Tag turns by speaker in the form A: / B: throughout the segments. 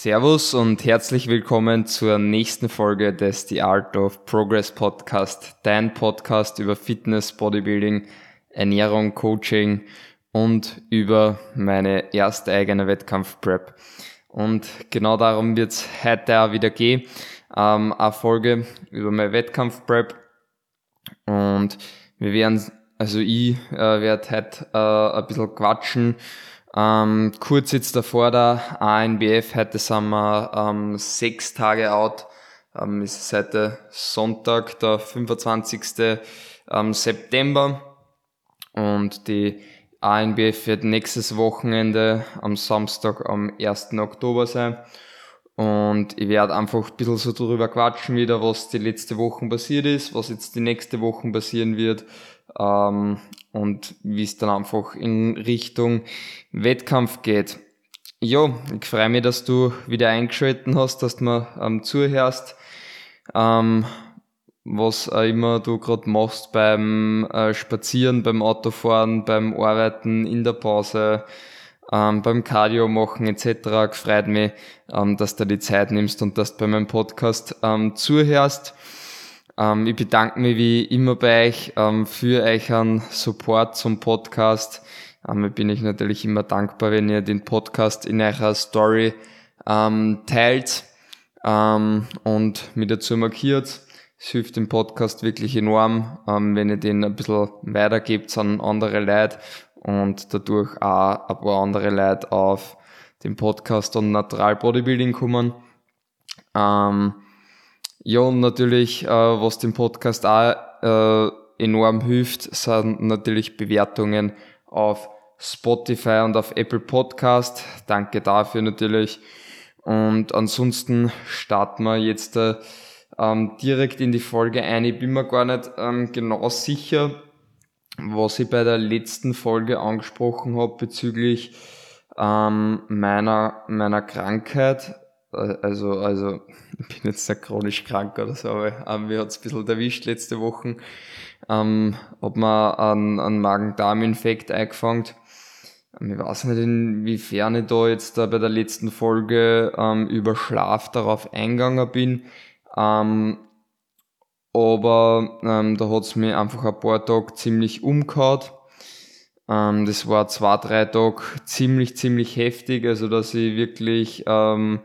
A: Servus und herzlich willkommen zur nächsten Folge des The Art of Progress Podcast, dein Podcast über Fitness, Bodybuilding, Ernährung, Coaching und über meine erste eigene Wettkampf-Prep. Und genau darum wird es heute auch wieder gehen. Ähm, eine Folge über meine Wettkampf-Prep. Und wir werden, also ich äh, werde heute äh, ein bisschen quatschen ähm, kurz jetzt davor der ANBF, heute sind wir ähm, sechs Tage out. Ähm, ist heute Sonntag, der 25. Ähm, September. Und die ANBF wird nächstes Wochenende am Samstag am 1. Oktober sein. Und ich werde einfach ein bisschen so drüber quatschen wieder, was die letzte Woche passiert ist, was jetzt die nächste Woche passieren wird, ähm, und wie es dann einfach in Richtung Wettkampf geht. Ja, ich freue mich, dass du wieder eingeschalten hast, dass du mir ähm, zuhörst. Ähm, was auch immer du gerade machst beim äh, Spazieren, beim Autofahren, beim Arbeiten, in der Pause, ähm, beim Cardio machen etc. Gefreut mich, ähm, dass du die Zeit nimmst und dass du bei meinem Podcast ähm, zuhörst. Ähm, ich bedanke mich wie immer bei euch ähm, für euren Support zum Podcast. Ähm, bin ich natürlich immer dankbar, wenn ihr den Podcast in eurer Story ähm, teilt ähm, und mit dazu markiert. Es hilft dem Podcast wirklich enorm, ähm, wenn ihr den ein bisschen weitergebt an andere Leute und dadurch auch ein paar andere Leute auf den Podcast und Natural Bodybuilding kommen. Ähm, ja, und natürlich, äh, was dem Podcast auch äh, enorm hilft, sind natürlich Bewertungen auf Spotify und auf Apple Podcast. Danke dafür natürlich. Und ansonsten starten wir jetzt äh, ähm, direkt in die Folge ein. Ich bin mir gar nicht ähm, genau sicher, was ich bei der letzten Folge angesprochen habe bezüglich ähm, meiner, meiner Krankheit. Also, also, ich bin jetzt sehr chronisch krank oder so, aber ähm, mir hat's ein bisschen erwischt letzte Woche. Ähm, hab mir einen, einen Magen-Darm-Infekt eingefangen. Ähm, ich weiß nicht, inwiefern ich da jetzt da bei der letzten Folge ähm, über Schlaf darauf eingegangen bin. Ähm, aber ähm, da hat's mir einfach ein paar Tage ziemlich umgehauen. Ähm, das war zwei, drei Tage ziemlich, ziemlich heftig, also dass ich wirklich ähm,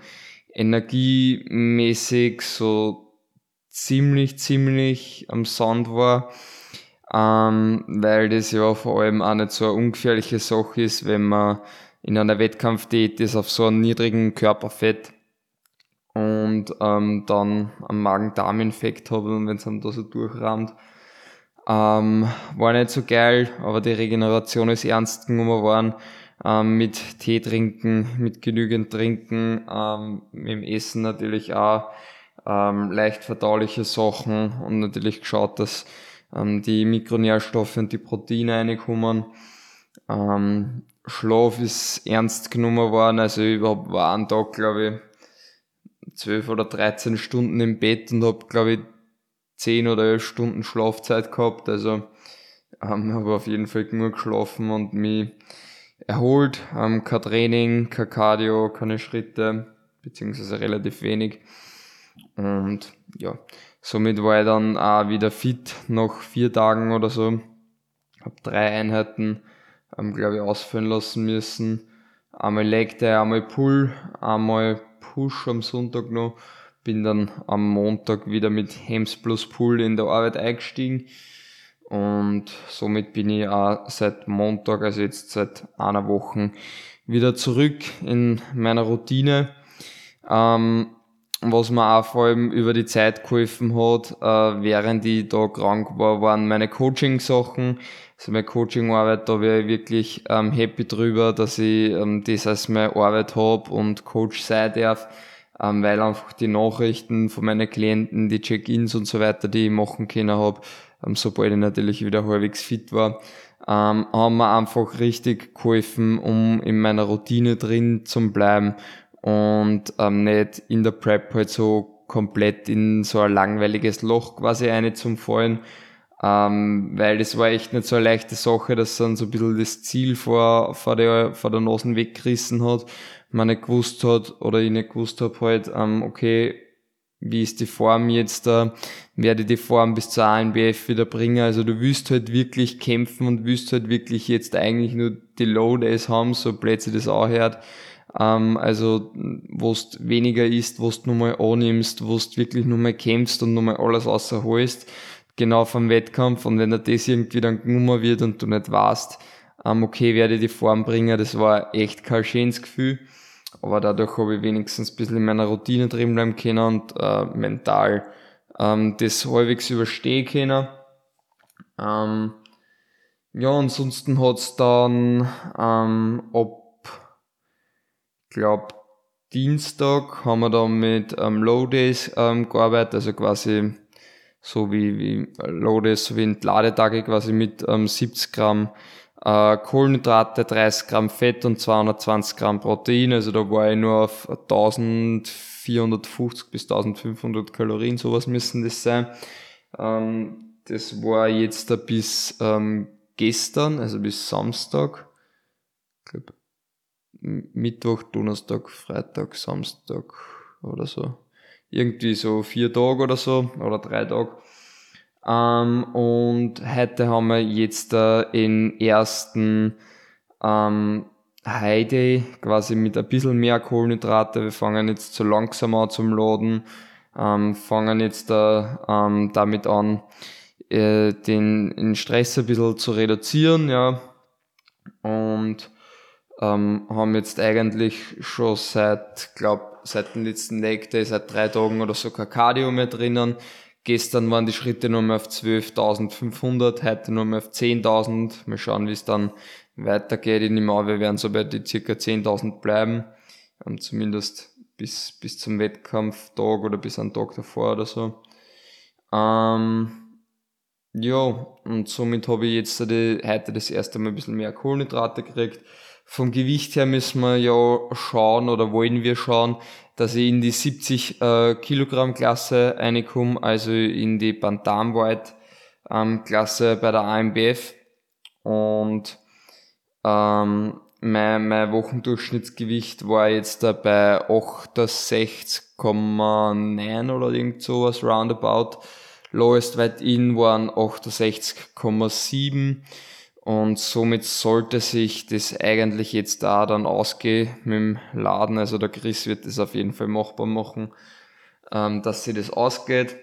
A: energiemäßig so ziemlich, ziemlich am Sand war, ähm, weil das ja vor allem auch nicht so eine ungefährliche Sache ist, wenn man in einer Wettkampfdiät ist auf so einem niedrigen Körperfett und ähm, dann einen Magen-Darm-Infekt habe und wenn es einem da so durchrammt. Ähm, war nicht so geil, aber die Regeneration ist ernst genommen worden ähm, mit Tee trinken, mit genügend trinken, ähm, mit dem Essen natürlich auch ähm, leicht verdauliche Sachen und natürlich geschaut, dass ähm, die Mikronährstoffe und die Proteine reinkommen. Ähm, Schlaf ist ernst genommen worden, also ich war einen Tag, glaube ich, 12 oder 13 Stunden im Bett und habe, glaube ich, 10 oder 11 Stunden Schlafzeit gehabt, also ähm, habe auf jeden Fall genug geschlafen und mich erholt, ähm, kein Training, kein Cardio, keine Schritte, beziehungsweise relativ wenig. Und ja, somit war ich dann auch wieder fit nach vier Tagen oder so. Hab drei Einheiten, ähm, glaube ich, ausführen lassen müssen. Einmal Leg Day, einmal Pull, einmal Push am Sonntag noch. Bin dann am Montag wieder mit Hems plus Pull in der Arbeit eingestiegen und somit bin ich auch seit Montag, also jetzt seit einer Woche, wieder zurück in meiner Routine. Ähm, was mir auch vor allem über die Zeit geholfen hat, äh, während ich da krank war, waren meine Coaching-Sachen. Also meine Coaching-Arbeit, da wäre ich wirklich ähm, happy drüber, dass ich ähm, das als meine Arbeit habe und Coach sein darf, ähm, weil einfach die Nachrichten von meinen Klienten, die Check-ins und so weiter, die ich machen können habe, sobald ich natürlich wieder halbwegs fit war, ähm, haben mir einfach richtig geholfen, um in meiner Routine drin zu bleiben und ähm, nicht in der Prep halt so komplett in so ein langweiliges Loch quasi eine zum Fallen. Ähm, weil das war echt nicht so eine leichte Sache, dass dann so ein bisschen das Ziel vor, vor der, vor der Nase weggerissen hat, man nicht gewusst hat oder ich nicht gewusst habe halt, ähm, okay, wie ist die Form jetzt da, werde die Form bis zur ANBF wieder bringen. Also du willst halt wirklich kämpfen und willst halt wirklich jetzt eigentlich nur die Low Days haben, so Plätze das auch hört. Ähm, also, wo du weniger isst, wo du nochmal annimmst, wo du wirklich nochmal kämpfst und nochmal alles außerholst, genau vom Wettkampf. Und wenn da das irgendwie dann genommen wird und du nicht weißt, ähm, okay, werde die Form bringen, das war echt kein schönes Gefühl. Aber dadurch habe ich wenigstens ein bisschen in meiner Routine drin bleiben können und äh, mental ähm, das halbwegs überstehen können. Ähm, ja, ansonsten hat's dann ähm, ab glaube, Dienstag haben wir dann mit ähm, Low Days ähm, gearbeitet, also quasi so wie, wie Low Days, so wie Entladetage quasi mit ähm, 70 Gramm äh, Kohlenhydrate, 30 Gramm Fett und 220 Gramm Protein. Also da war ich nur auf 1450 bis 1500 Kalorien, sowas müssen das sein. Ähm, das war jetzt da bis ähm, gestern, also bis Samstag. Ich glaube, Mittwoch, Donnerstag, Freitag, Samstag oder so. Irgendwie so vier Tage oder so oder drei Tage. Ähm, und heute haben wir jetzt äh, den ersten ähm, High Day, quasi mit ein bisschen mehr Kohlenhydrate. Wir fangen jetzt so langsam an zum Laden, ähm, fangen jetzt äh, ähm, damit an, äh, den, den Stress ein bisschen zu reduzieren, ja. Und ähm, haben jetzt eigentlich schon seit, glaub, seit dem letzten Leg Day, seit drei Tagen oder so kein Cardio mehr drinnen. Gestern waren die Schritte nur mehr auf 12.500, heute nur mehr auf 10.000. Mal schauen, wie es dann weitergeht. Ich nehme an, wir werden so bei die circa 10.000 bleiben. Zumindest bis, bis zum Wettkampftag oder bis einen Tag davor oder so. Ähm, ja, und somit habe ich jetzt die, heute das erste Mal ein bisschen mehr Kohlenhydrate gekriegt vom Gewicht her müssen wir ja schauen oder wollen wir schauen, dass ich in die 70 äh, Kilogramm Klasse reinkomme, also in die Bantamweight ähm, Klasse bei der AMBF und ähm, mein, mein Wochendurchschnittsgewicht war jetzt da bei 68,9 oder irgend sowas roundabout. Lowest weit in waren 68,7 und somit sollte sich das eigentlich jetzt da dann ausgehen mit dem Laden. Also der Chris wird das auf jeden Fall machbar machen, ähm, dass sie das ausgeht.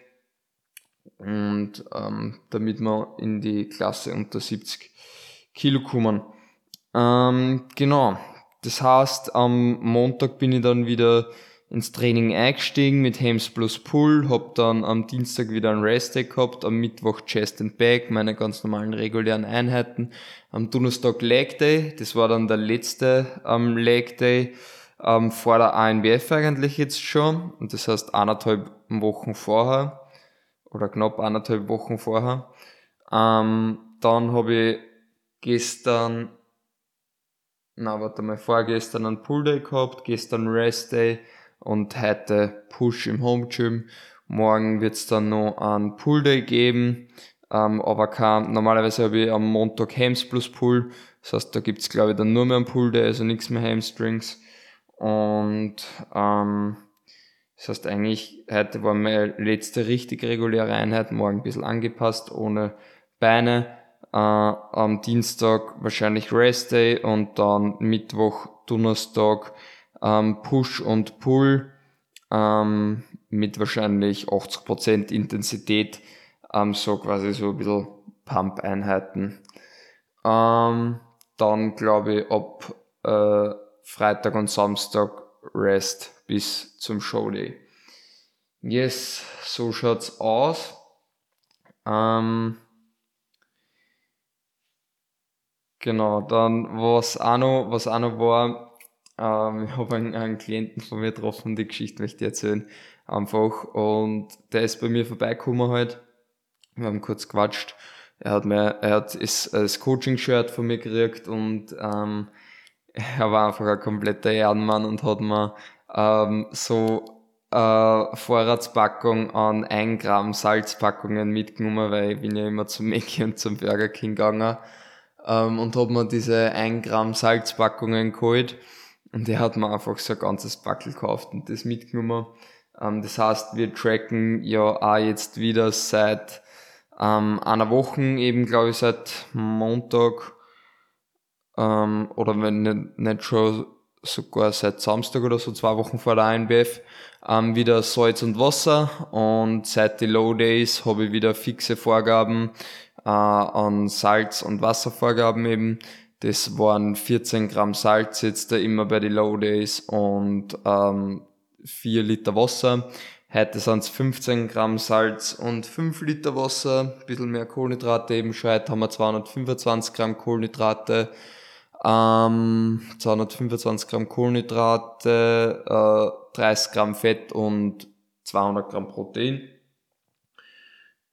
A: Und ähm, damit wir in die Klasse unter 70 Kilo kommen. Ähm, genau. Das heißt, am Montag bin ich dann wieder ins Training eingestiegen mit Hems plus Pull, hab dann am Dienstag wieder ein Rest Day gehabt, am Mittwoch Chest and Back, meine ganz normalen regulären Einheiten, am Donnerstag Leg Day, das war dann der letzte ähm, Leg Day ähm, vor der ANBF eigentlich jetzt schon, und das heißt anderthalb Wochen vorher, oder knapp anderthalb Wochen vorher. Ähm, dann habe ich gestern, na warte mal, vorgestern einen Pull Day gehabt, gestern Rest Day, und heute Push im Home Gym. Morgen wird es dann noch einen Pull Day geben, ähm, aber kein, normalerweise habe ich am Montag Hams plus Pull, das heißt, da gibt's glaube ich dann nur mehr einen Pull Day, also nichts mehr Hamstrings. Und ähm, das heißt eigentlich, heute war meine letzte richtig reguläre Einheit, morgen ein bisschen angepasst, ohne Beine. Äh, am Dienstag wahrscheinlich Rest Day und dann Mittwoch, Donnerstag ähm, Push und Pull ähm, mit wahrscheinlich 80% Intensität, ähm, so quasi so ein bisschen Pump-Einheiten. Ähm, dann glaube ich ab äh, Freitag und Samstag Rest bis zum Showday. Yes, so schaut's aus. Ähm, genau, dann was auch noch, was auch noch war, ähm, ich habe einen, einen, Klienten von mir getroffen, die Geschichte möchte ich erzählen. Einfach. Und der ist bei mir vorbeigekommen halt. Wir haben kurz quatscht. Er hat mir, er hat das, das Coaching-Shirt von mir gekriegt und ähm, er war einfach ein kompletter Ehrenmann und hat mir ähm, so äh, Vorratspackung an 1 Gramm Salzpackungen mitgenommen, weil ich bin ja immer zum Mäcki und zum Burger King gegangen ähm, und hab mir diese 1 Gramm Salzpackungen geholt und der hat mir einfach so ein ganzes Backel gekauft und das mitgenommen. Ähm, das heißt, wir tracken ja auch jetzt wieder seit ähm, einer Woche, eben glaube ich seit Montag ähm, oder wenn nicht, nicht schon sogar seit Samstag oder so, zwei Wochen vor der INBF, ähm, wieder Salz und Wasser und seit die Low Days habe ich wieder fixe Vorgaben äh, an Salz- und Wasservorgaben eben. Das waren 14 Gramm Salz jetzt da immer bei den Low Days und ähm, 4 Liter Wasser. Heute sind es 15 Gramm Salz und 5 Liter Wasser, ein bisschen mehr Kohlenhydrate eben schon. Heute haben wir 225 Gramm Kohlenhydrate, ähm, 225 Gramm Kohlenhydrate, äh, 30 Gramm Fett und 200 Gramm Protein.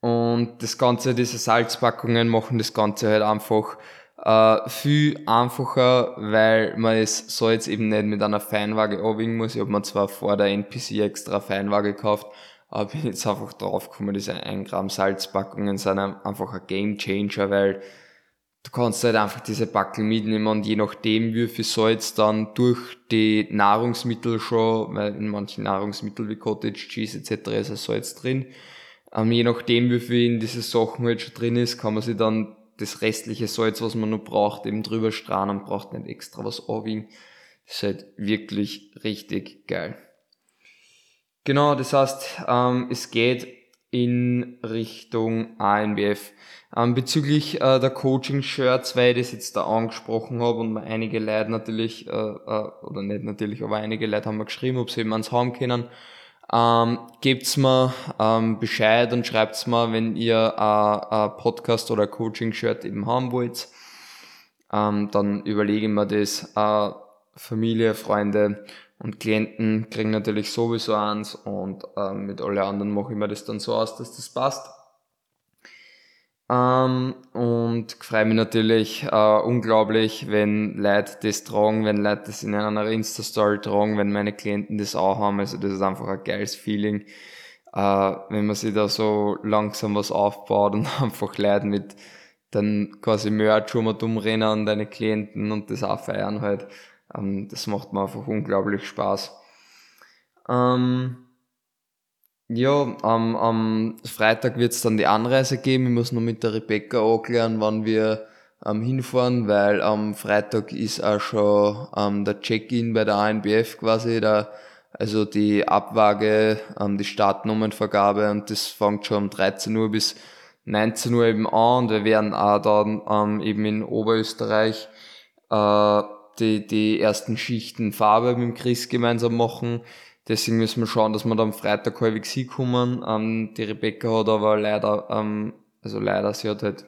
A: Und das Ganze, diese Salzpackungen machen das Ganze halt einfach äh, viel einfacher, weil man es so jetzt eben nicht mit einer Feinwaage abwiegen muss. Ich habe mir zwar vor der NPC extra Feinwaage gekauft, aber bin jetzt einfach draufgekommen, diese 1 Gramm Salzpackungen sind einfach ein Game Changer, weil du kannst halt einfach diese Backel mitnehmen und je nachdem, wie viel Salz dann durch die Nahrungsmittel schon, weil in manchen Nahrungsmitteln wie Cottage Cheese etc. ist ein Salz drin, ähm, je nachdem, wie viel in diese Sachen halt schon drin ist, kann man sich dann das restliche Salz, was man noch braucht, eben drüber strahlen und braucht nicht extra was anwiegen. Das ist halt wirklich richtig geil. Genau, das heißt, ähm, es geht in Richtung ANBF. Ähm, bezüglich äh, der Coaching-Shirts, weil ich das jetzt da angesprochen habe und einige Leute natürlich, äh, äh, oder nicht natürlich, aber einige Leute haben mir geschrieben, ob sie eben ans Haben können. Ähm, gebt's mir ähm, Bescheid und schreibt's mir, wenn ihr äh, ein Podcast oder Coaching-Shirt eben haben wollt. Ähm, dann überlege ich mir das. Äh, Familie, Freunde und Klienten kriegen natürlich sowieso eins und äh, mit allen anderen mache ich mir das dann so aus, dass das passt. Ähm, und freue mich natürlich äh, unglaublich, wenn Leute das tragen, wenn Leute das in einer Insta-Story tragen, wenn meine Klienten das auch haben. Also das ist einfach ein geiles Feeling, äh, wenn man sich da so langsam was aufbaut und einfach Leute mit dann quasi Merch um und umrennen an deine Klienten und das auch feiern halt. Ähm, das macht mir einfach unglaublich Spaß. Ähm, ja, am, am Freitag wird's dann die Anreise geben. Ich muss noch mit der Rebecca erklären, wann wir ähm, hinfahren, weil am Freitag ist auch schon ähm, der Check-in bei der ANBF quasi, der, also die Abwaage, ähm, die Startnummernvergabe und das fängt schon um 13 Uhr bis 19 Uhr eben an und wir werden auch dann ähm, eben in Oberösterreich äh, die, die ersten Schichten Farbe mit dem Chris gemeinsam machen. Deswegen müssen wir schauen, dass wir da am Freitag halbwegs hinkommen. Ähm, die Rebecca hat aber leider, ähm, also leider, sie hat halt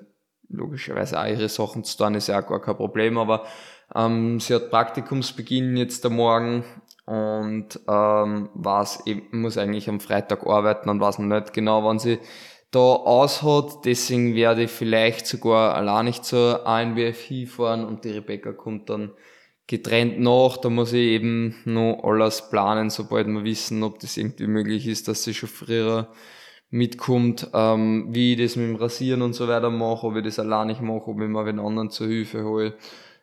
A: logischerweise auch ihre Sachen zu tun, ist ja auch gar kein Problem, aber ähm, sie hat Praktikumsbeginn jetzt am Morgen und ähm, was eben, muss eigentlich am Freitag arbeiten und weiß noch nicht genau, wann sie da aus hat. Deswegen werde ich vielleicht sogar allein nicht zur ANWF hinfahren und die Rebecca kommt dann getrennt nach. Da muss ich eben noch alles planen, sobald wir wissen, ob das irgendwie möglich ist, dass sie schon früher mitkommt, ähm, wie ich das mit dem Rasieren und so weiter mache, ob ich das allein nicht mache, ob ich mir den anderen zur Hilfe hole,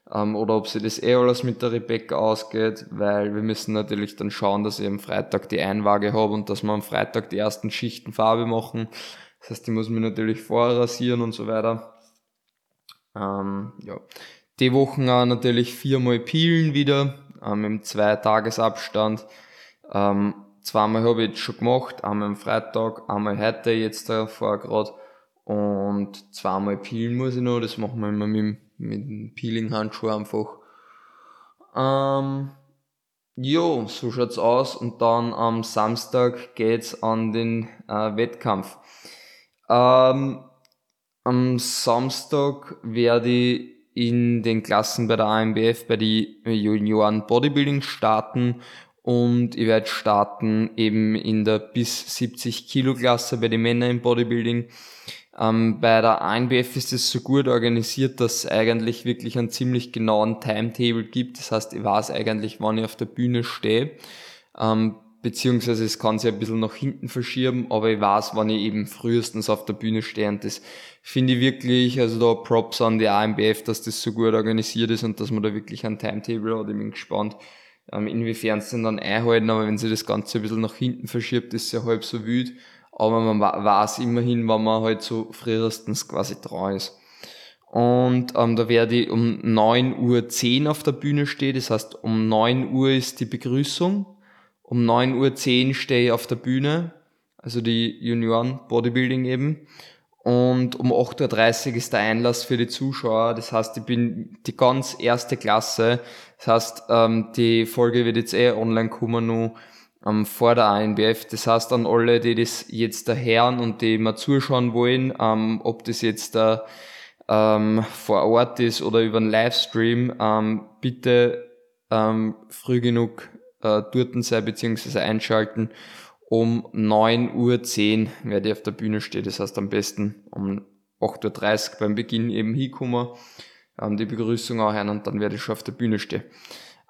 A: ähm, oder ob sie das eh alles mit der Rebecca ausgeht, weil wir müssen natürlich dann schauen, dass ich am Freitag die Einwaage habe und dass wir am Freitag die ersten Schichten Farbe machen. Das heißt, die muss mir natürlich vorher rasieren und so weiter. Ähm, ja die Wochen auch natürlich viermal Peelen wieder, ähm, im Zwei-Tages-Abstand. Ähm, zweimal habe ich jetzt schon gemacht, einmal am Freitag, einmal heute jetzt da vor gerade und zweimal peelen muss ich noch, das machen wir immer mit, mit dem Peeling-Handschuh einfach. Ähm, jo, so schaut's aus und dann am Samstag geht's an den äh, Wettkampf. Ähm, am Samstag werde ich in den Klassen bei der AMBF, bei die Junioren Bodybuilding starten und ich werde starten eben in der bis 70 Kilo Klasse bei den Männern im Bodybuilding. Ähm, bei der ANBF ist es so gut organisiert, dass es eigentlich wirklich einen ziemlich genauen Timetable gibt. Das heißt, ich weiß eigentlich, wann ich auf der Bühne stehe. Ähm, beziehungsweise es kann sich ein bisschen nach hinten verschieben, aber ich weiß, wann ich eben frühestens auf der Bühne stehe und das finde ich wirklich, also da Props an die AMBF, dass das so gut organisiert ist und dass man da wirklich ein Timetable hat, ich bin gespannt, ähm, inwiefern denn dann einhalten, aber wenn sich das Ganze ein bisschen nach hinten verschiebt, ist es ja halb so wild, aber man weiß immerhin, wann man halt so frühestens quasi dran ist. Und ähm, da werde ich um 9.10 Uhr auf der Bühne stehen, das heißt um 9 Uhr ist die Begrüßung um 9.10 Uhr stehe ich auf der Bühne, also die Junioren Bodybuilding eben. Und um 8.30 Uhr ist der Einlass für die Zuschauer. Das heißt, ich bin die ganz erste Klasse. Das heißt, ähm, die Folge wird jetzt eh online kommen, nur ähm, vor der ANBF. Das heißt, an alle, die das jetzt da hören und die mal zuschauen wollen, ähm, ob das jetzt da ähm, vor Ort ist oder über einen Livestream, ähm, bitte ähm, früh genug äh, dort sein bzw. einschalten. Um 9.10 Uhr werde ich auf der Bühne stehen. Das heißt am besten um 8.30 Uhr beim Beginn eben hinkommen, ähm, die Begrüßung auch hören und dann werde ich schon auf der Bühne stehen.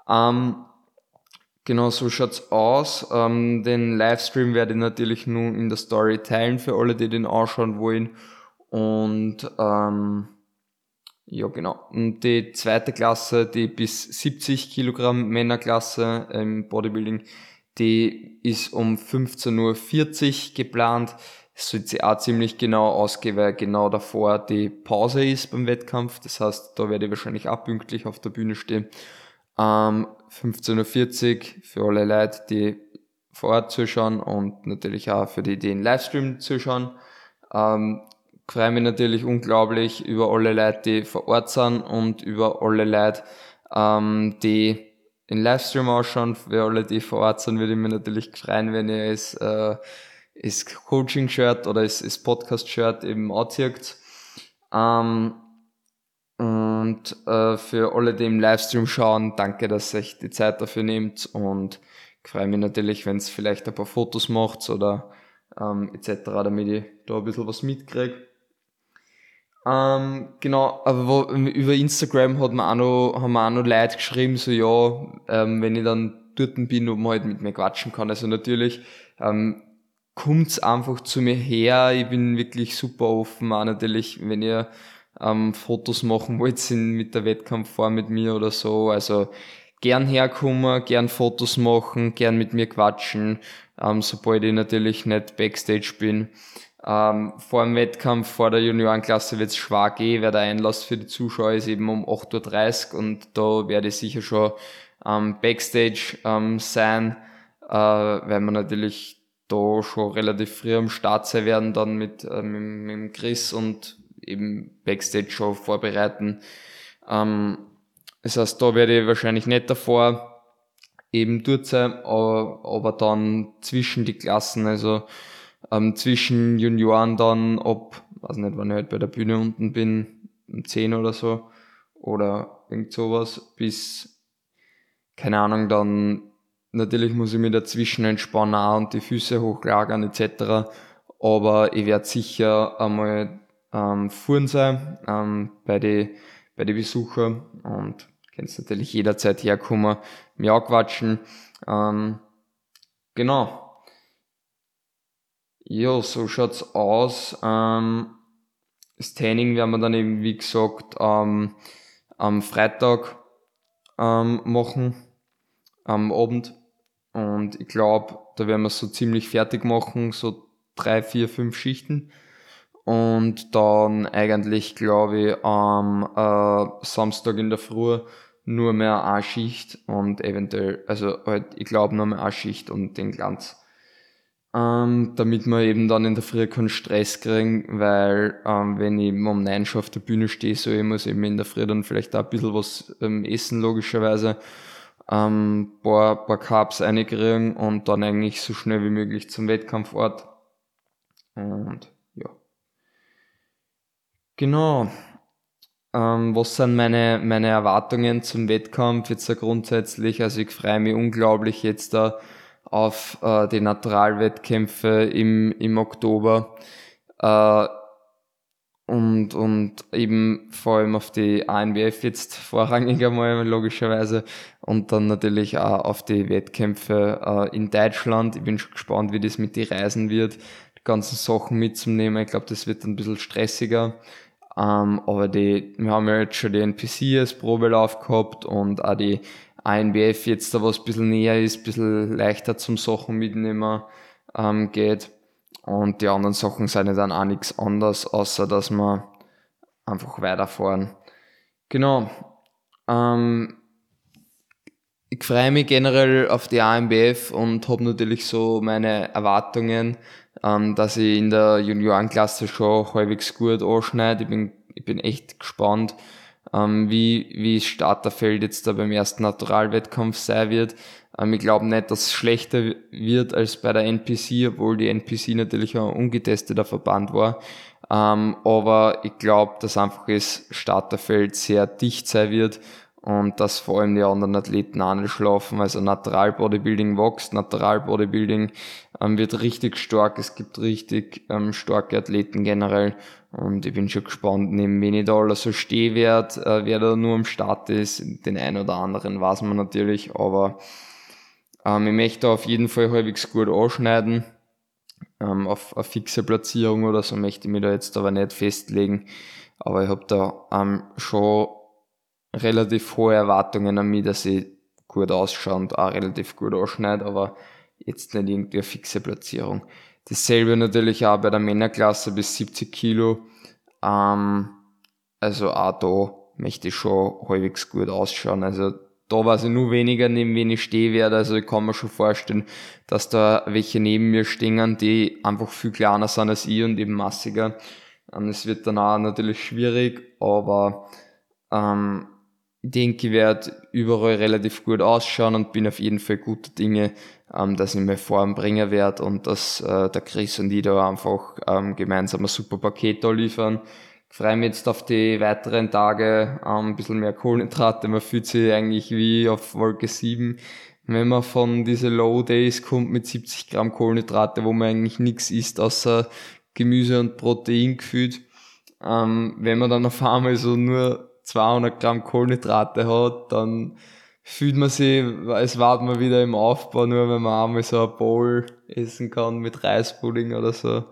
A: Ähm, genau so schaut's aus. Ähm, den Livestream werde ich natürlich nur in der Story teilen für alle, die den anschauen wollen. Und ähm, ja, genau. Und die zweite Klasse, die bis 70 Kilogramm Männerklasse im Bodybuilding, die ist um 15.40 Uhr geplant. Das sollte sie auch ziemlich genau ausgehen, weil genau davor die Pause ist beim Wettkampf. Das heißt, da werde ich wahrscheinlich auch pünktlich auf der Bühne stehen. Ähm, 15.40 Uhr für alle Leute, die vor Ort zuschauen und natürlich auch für die, die den Livestream zuschauen. Ähm, freue mich natürlich unglaublich über alle Leute, die vor Ort sind und über alle Leute, ähm, die in Livestream ausschauen. Für alle, die vor Ort sind, würde ich mich natürlich freuen, wenn ihr es, äh, das Coaching-Shirt oder das Podcast-Shirt eben anzieht. Ähm, und äh, für alle, die im Livestream schauen, danke, dass ihr euch die Zeit dafür nehmt und ich freue mich natürlich, wenn es vielleicht ein paar Fotos macht oder ähm, etc., damit ich da ein bisschen was mitkriege. Ähm, genau, aber wo, über Instagram hat man auch noch, haben wir auch noch Leute geschrieben, so ja, ähm, wenn ich dann dort bin, ob man halt mit mir quatschen kann. Also natürlich ähm, kommt's einfach zu mir her. Ich bin wirklich super offen. Auch natürlich, wenn ihr ähm, Fotos machen wollt sind mit der Wettkampfform mit mir oder so. Also gern herkommen, gern Fotos machen, gern mit mir quatschen, ähm, sobald ich natürlich nicht Backstage bin. Ähm, vor dem Wettkampf, vor der Juniorenklasse wird es schwer gehen, weil der Einlass für die Zuschauer ist eben um 8.30 Uhr und da werde ich sicher schon ähm, Backstage ähm, sein, äh, weil wir natürlich da schon relativ früh am Start sein werden, dann mit, äh, mit, mit Chris und eben Backstage schon vorbereiten. Ähm, das heißt, da werde ich wahrscheinlich nicht davor eben dort sein, aber, aber dann zwischen die Klassen, also ähm, zwischen Junioren dann ob, weiß nicht, wann ich halt bei der Bühne unten bin, um 10 oder so, oder irgend sowas, bis, keine Ahnung, dann natürlich muss ich mich dazwischen entspannen auch und die Füße hochlagern etc. Aber ich werde sicher einmal ähm, fuhren sein ähm, bei den bei die Besucher und kannst natürlich jederzeit herkommen, mir auch quatschen. Ähm, genau. Ja, so schaut's aus. Ähm, das Training werden wir dann eben, wie gesagt, ähm, am Freitag ähm, machen, am Abend. Und ich glaube, da werden wir so ziemlich fertig machen, so drei, vier, fünf Schichten. Und dann eigentlich, glaube ich, am äh, Samstag in der Früh nur mehr eine Schicht und eventuell, also halt, ich glaube nur mehr eine Schicht und den Glanz ähm, damit wir eben dann in der Früh keinen Stress kriegen, weil ähm, wenn ich um neun schon auf der Bühne stehe, so ich muss eben in der Früh dann vielleicht auch ein bisschen was ähm, essen, logischerweise, ähm, paar, paar Carbs einkriegen und dann eigentlich so schnell wie möglich zum Wettkampfort. Und ja. Genau. Ähm, was sind meine, meine Erwartungen zum Wettkampf jetzt grundsätzlich? Also ich freue mich unglaublich jetzt da auf äh, die Naturalwettkämpfe im, im Oktober. Äh, und, und eben vor allem auf die ANBF jetzt vorrangig einmal logischerweise und dann natürlich auch auf die Wettkämpfe äh, in Deutschland. Ich bin schon gespannt, wie das mit den Reisen wird, die ganzen Sachen mitzunehmen. Ich glaube, das wird ein bisschen stressiger. Ähm, aber die, wir haben ja jetzt schon die NPC als Probelauf gehabt und auch die ANBF jetzt da was ein bisschen näher ist, ein bisschen leichter zum Sachen mitnehmen ähm, geht. Und die anderen Sachen sind dann auch nichts anderes, außer dass wir einfach weiterfahren. Genau. Ähm, ich freue mich generell auf die AMBF und habe natürlich so meine Erwartungen, ähm, dass ich in der Juniorenklasse schon halbwegs gut anschneide. Ich bin, ich bin echt gespannt, ähm, wie, wie Starterfeld jetzt da beim ersten Naturalwettkampf sein wird. Ähm, ich glaube nicht, dass es schlechter wird als bei der NPC, obwohl die NPC natürlich ein ungetesteter Verband war. Ähm, aber ich glaube, dass einfach das Starterfeld sehr dicht sein wird und dass vor allem die anderen Athleten anschlafen. Also Natural Bodybuilding wächst, Natural Bodybuilding ähm, wird richtig stark. Es gibt richtig ähm, starke Athleten generell und ich bin schon gespannt, neben wen ich da alles so stehen äh, wer da nur am Start ist. Den einen oder anderen weiß man natürlich, aber ähm, ich möchte auf jeden Fall halbwegs gut anschneiden. Ähm, auf eine fixe Platzierung oder so möchte ich mich da jetzt aber nicht festlegen. Aber ich habe da ähm, schon relativ hohe Erwartungen an mich, dass ich gut ausschaue und auch relativ gut anschneide, aber jetzt nicht irgendwie eine fixe Platzierung. Dasselbe natürlich auch bei der Männerklasse bis 70 Kilo. Ähm, also auch da möchte ich schon halbwegs gut ausschauen. Also da weiß ich nur weniger, neben wen ich stehe werde. Also ich kann mir schon vorstellen, dass da welche neben mir stehen, die einfach viel kleiner sind als ich und eben massiger. Es wird dann auch natürlich schwierig, aber ähm, denke, ich werde überall relativ gut ausschauen und bin auf jeden Fall guter Dinge, ähm, dass ich mir Form bringen werde und dass äh, der Chris und ich da einfach ähm, gemeinsam ein super Paket da liefern freue mich jetzt auf die weiteren Tage, ähm, ein bisschen mehr Kohlenhydrate. Man fühlt sich eigentlich wie auf Wolke 7, wenn man von diese Low Days kommt mit 70 Gramm Kohlenhydrate, wo man eigentlich nichts isst, außer Gemüse und Protein gefühlt. Ähm, wenn man dann auf einmal so nur 200 Gramm Kohlenhydrate hat, dann fühlt man sich, als war man wieder im Aufbau, nur wenn man einmal so ein Bowl essen kann mit Reispudding oder so.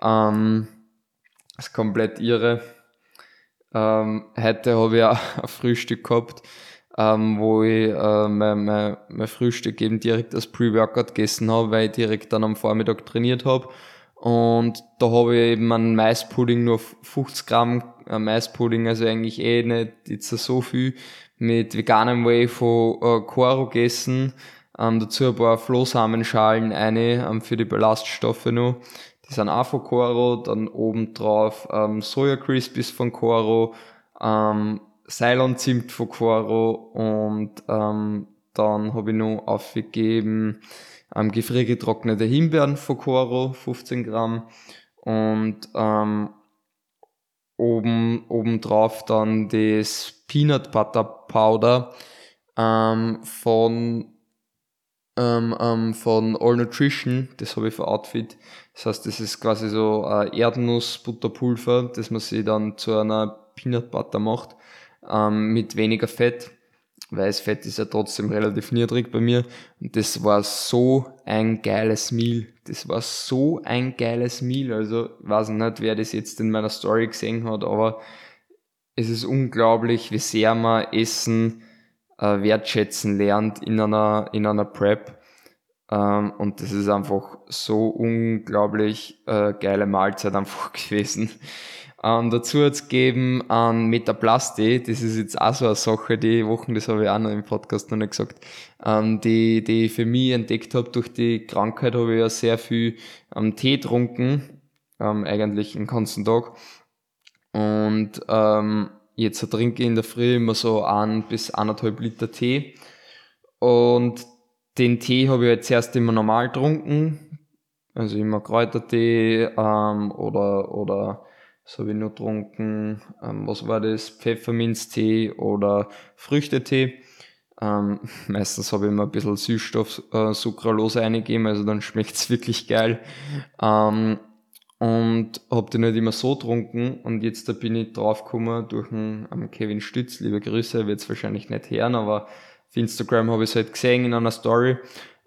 A: Ähm, ist komplett irre. Ähm, heute habe ich auch ein Frühstück gehabt, ähm, wo ich äh, mein, mein, mein Frühstück eben direkt als Pre-Workout gegessen habe, weil ich direkt dann am Vormittag trainiert habe. Und da habe ich eben einen Maispudding, nur 50 Gramm äh, Maispudding, also eigentlich eh nicht jetzt so viel, mit veganem Whey von äh, Koro gegessen. Ähm, dazu ein paar Flohsamenschalen eine ähm, für die Ballaststoffe noch. Die sind auch von Coro, dann oben drauf ähm, Soja Crispies von Coro, ähm, Ceylon Zimt von Coro und ähm, dann habe ich noch aufgegeben ähm, gefriergetrocknete Himbeeren von Coro, 15 Gramm. Und ähm, oben, oben drauf dann das Peanut Butter Powder ähm, von ähm, ähm, von All Nutrition, das habe ich für Outfit. Das heißt, das ist quasi so ein Erdnussbutterpulver, das man sich dann zu einer Peanut Butter macht, ähm, mit weniger Fett, weil das Fett ist ja trotzdem relativ niedrig bei mir. Und das war so ein geiles Meal. Das war so ein geiles Meal. Also, weiß nicht, wer das jetzt in meiner Story gesehen hat, aber es ist unglaublich, wie sehr man Essen äh, wertschätzen lernt in einer, in einer Prep. Ähm, und das ist einfach so unglaublich äh, geile Mahlzeit einfach gewesen. Ähm, dazu hat es gegeben an Metaplasti, das ist jetzt auch so eine Sache, die Wochen, das habe ich auch noch im Podcast noch nicht gesagt, ähm, die, die ich für mich entdeckt habe. Durch die Krankheit habe ich ja sehr viel ähm, Tee getrunken, ähm, eigentlich den ganzen Tag. Und ähm, Jetzt trinke ich in der Früh immer so ein bis anderthalb Liter Tee. Und den Tee habe ich jetzt erst immer normal getrunken. Also immer Kräutertee ähm, oder, oder was habe ich noch getrunken? Ähm, was war das? Pfefferminztee oder Früchtetee. Ähm, meistens habe ich immer ein bisschen Süßstoff, äh, Sucralose eingegeben, also dann schmeckt es wirklich geil. Ähm, und hab den halt immer so getrunken und jetzt da bin ich draufgekommen durch einen Kevin Stütz, liebe Grüße, wird's wahrscheinlich nicht hören, aber auf Instagram habe ich es halt gesehen in einer Story,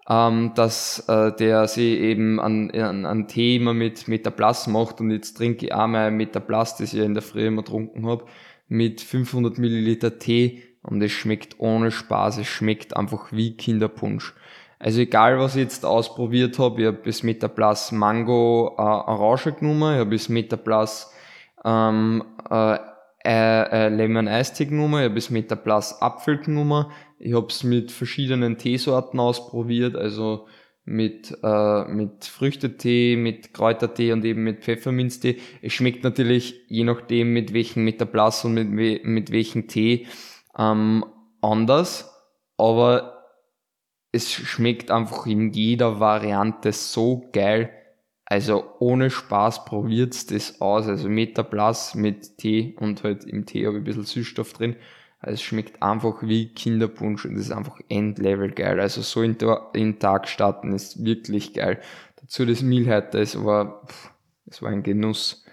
A: ähm, dass äh, der sich eben an, an, an Tee immer mit Metaplast macht und jetzt trinke ich mein Metaplast, das ich ja in der Früh immer getrunken habe, mit 500 Milliliter Tee und es schmeckt ohne Spaß, es schmeckt einfach wie Kinderpunsch. Also egal, was ich jetzt ausprobiert habe, ich habe bis Metaplus Mango äh, Orange genommen, ich habe bis Metaplus ähm, äh, äh, Lemon Ice Tea genommen, ich habe bis Metaplus Apfel genommen, ich habe es mit verschiedenen Teesorten ausprobiert, also mit, äh, mit Früchtetee, mit Kräutertee und eben mit Pfefferminztee. Es schmeckt natürlich je nachdem mit welchem Metaplus und mit, mit welchem Tee ähm, anders, aber es schmeckt einfach in jeder Variante so geil. Also ohne Spaß probiert's das aus. Also Metaplas mit Tee und halt im Tee habe ich ein bisschen Süßstoff drin. Also es schmeckt einfach wie Kinderpunsch und ist einfach Endlevel geil. Also so in, den Tag starten ist wirklich geil. Dazu das Meal heute, es war, es war ein Genuss.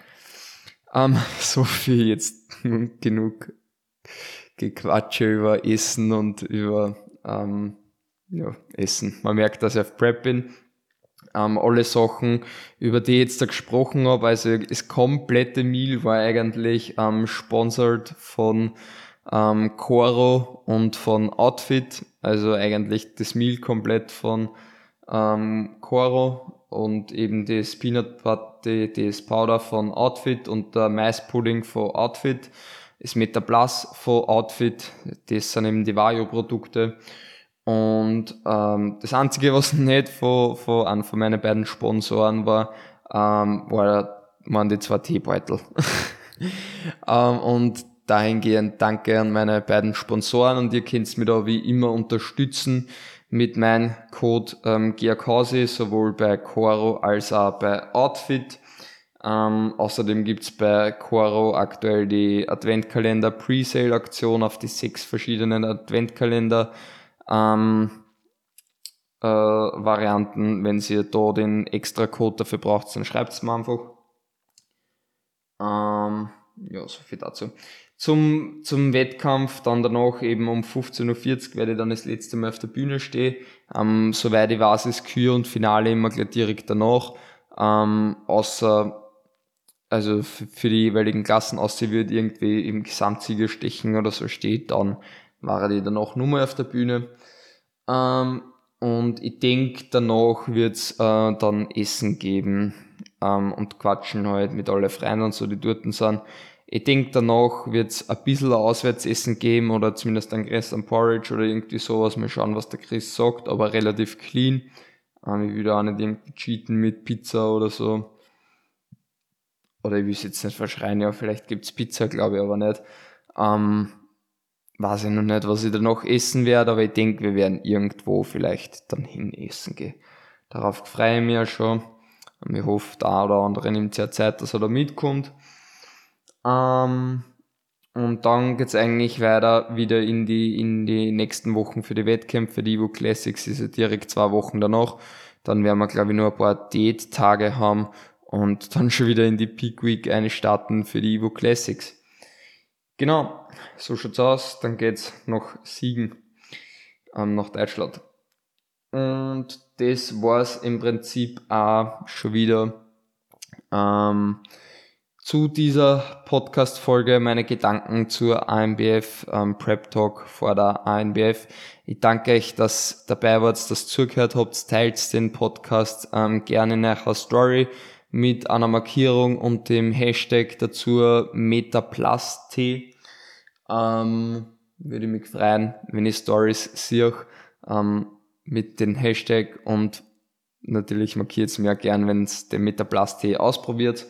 A: Ähm, so viel jetzt genug Gequatsche über Essen und über ähm, ja, Essen. Man merkt, dass ich auf Prep bin. Ähm, alle Sachen, über die ich jetzt da gesprochen habe, also das komplette Meal war eigentlich ähm, sponsored von ähm, Coro und von Outfit. Also eigentlich das Meal komplett von ähm, Coro und eben das Peanut Butter, das Powder von Outfit und der Maispudding von Outfit. Das Metaplus von Outfit, das sind eben die Vario-Produkte. Und ähm, das Einzige, was nicht von, von einem von meinen beiden Sponsoren war, ähm, war, waren die zwei Teebeutel. ähm, und dahingehend danke an meine beiden Sponsoren und ihr könnt mich da wie immer unterstützen mit meinem Code ähm, GIACOSI, sowohl bei Coro als auch bei Outfit. Ähm, außerdem gibt's bei Coro aktuell die Adventkalender Presale Aktion auf die sechs verschiedenen Adventkalender ähm, äh, Varianten. Wenn ihr da den extra Code dafür braucht, dann schreibt es mir einfach. Ähm, ja, so viel dazu. Zum, zum Wettkampf dann danach eben um 15.40 Uhr werde ich dann das letzte Mal auf der Bühne stehen. Ähm, soweit ich weiß, ist Kür und Finale immer gleich direkt danach. Ähm, außer, also für die jeweiligen Klassen, außer wird irgendwie im Gesamtsieger stechen oder so steht, dann war die danach nur mal auf der Bühne. Ähm, und ich denke, danach wird's äh, dann Essen geben ähm, und quatschen halt mit alle Freunden und so, die dort sind. Ich denke, danach wird's ein bisschen Auswärtsessen geben oder zumindest ein Chris am Porridge oder irgendwie sowas. Mal schauen, was der Chris sagt, aber relativ clean. Ähm, ich will auch nicht irgendwie cheaten mit Pizza oder so. Oder ich will jetzt nicht verschreien, ja, vielleicht gibt's Pizza, glaube ich aber nicht. Ähm, weiß ich noch nicht, was ich danach essen werde, aber ich denke, wir werden irgendwo vielleicht dann hin essen gehen. Darauf freue ich mich ja schon. Und ich hoffe, der oder andere nimmt sich ja Zeit, dass er da mitkommt. Ähm, und dann geht's eigentlich weiter wieder in die, in die nächsten Wochen für die Wettkämpfe. Die Evo Classics ist ja direkt zwei Wochen danach. Dann werden wir, glaube ich, nur ein paar Date-Tage haben und dann schon wieder in die Peak Week einstarten für die Evo Classics. Genau, so schaut's aus. Dann geht's nach Siegen, ähm, nach Deutschland. Und das war's im Prinzip auch schon wieder ähm, zu dieser Podcast-Folge. Meine Gedanken zur ANBF ähm, Prep Talk vor der ANBF. Ich danke euch, dass dabei wart, dass zugehört habt. Teilt den Podcast ähm, gerne in eurer Story mit einer Markierung und dem Hashtag dazu MetaPlus Ähm, würde mich freuen, wenn ich Stories sehe ähm, mit dem Hashtag und natürlich markiert es mir gern, wenn es den MetaPlus ausprobiert.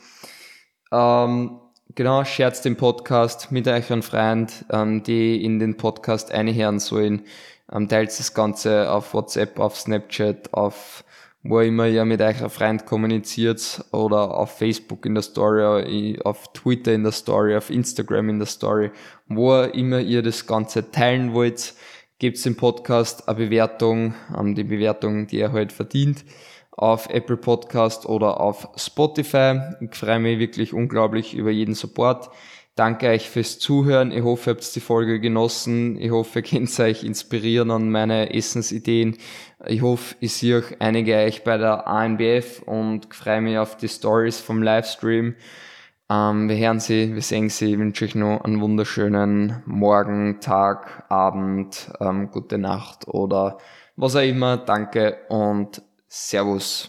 A: Ähm, genau, scherzt den Podcast mit euren Freunden, ähm, die in den Podcast einhören sollen. Ähm, teilt das Ganze auf WhatsApp, auf Snapchat, auf wo immer ihr mit eurer Freund kommuniziert oder auf Facebook in der Story, auf Twitter in der Story, auf Instagram in der Story, wo immer ihr das Ganze teilen wollt, gebt dem Podcast eine Bewertung, ähm, die Bewertung, die er halt verdient, auf Apple Podcast oder auf Spotify. Ich freue mich wirklich unglaublich über jeden Support. Danke euch fürs Zuhören. Ich hoffe, ihr habt die Folge genossen. Ich hoffe, ihr könnt euch inspirieren an meine Essensideen. Ich hoffe, ich sehe euch einige euch bei der ANBF und freue mich auf die Stories vom Livestream. Ähm, wir hören sie, wir sehen sie. Ich wünsche euch noch einen wunderschönen Morgen, Tag, Abend, ähm, gute Nacht oder was auch immer. Danke und Servus.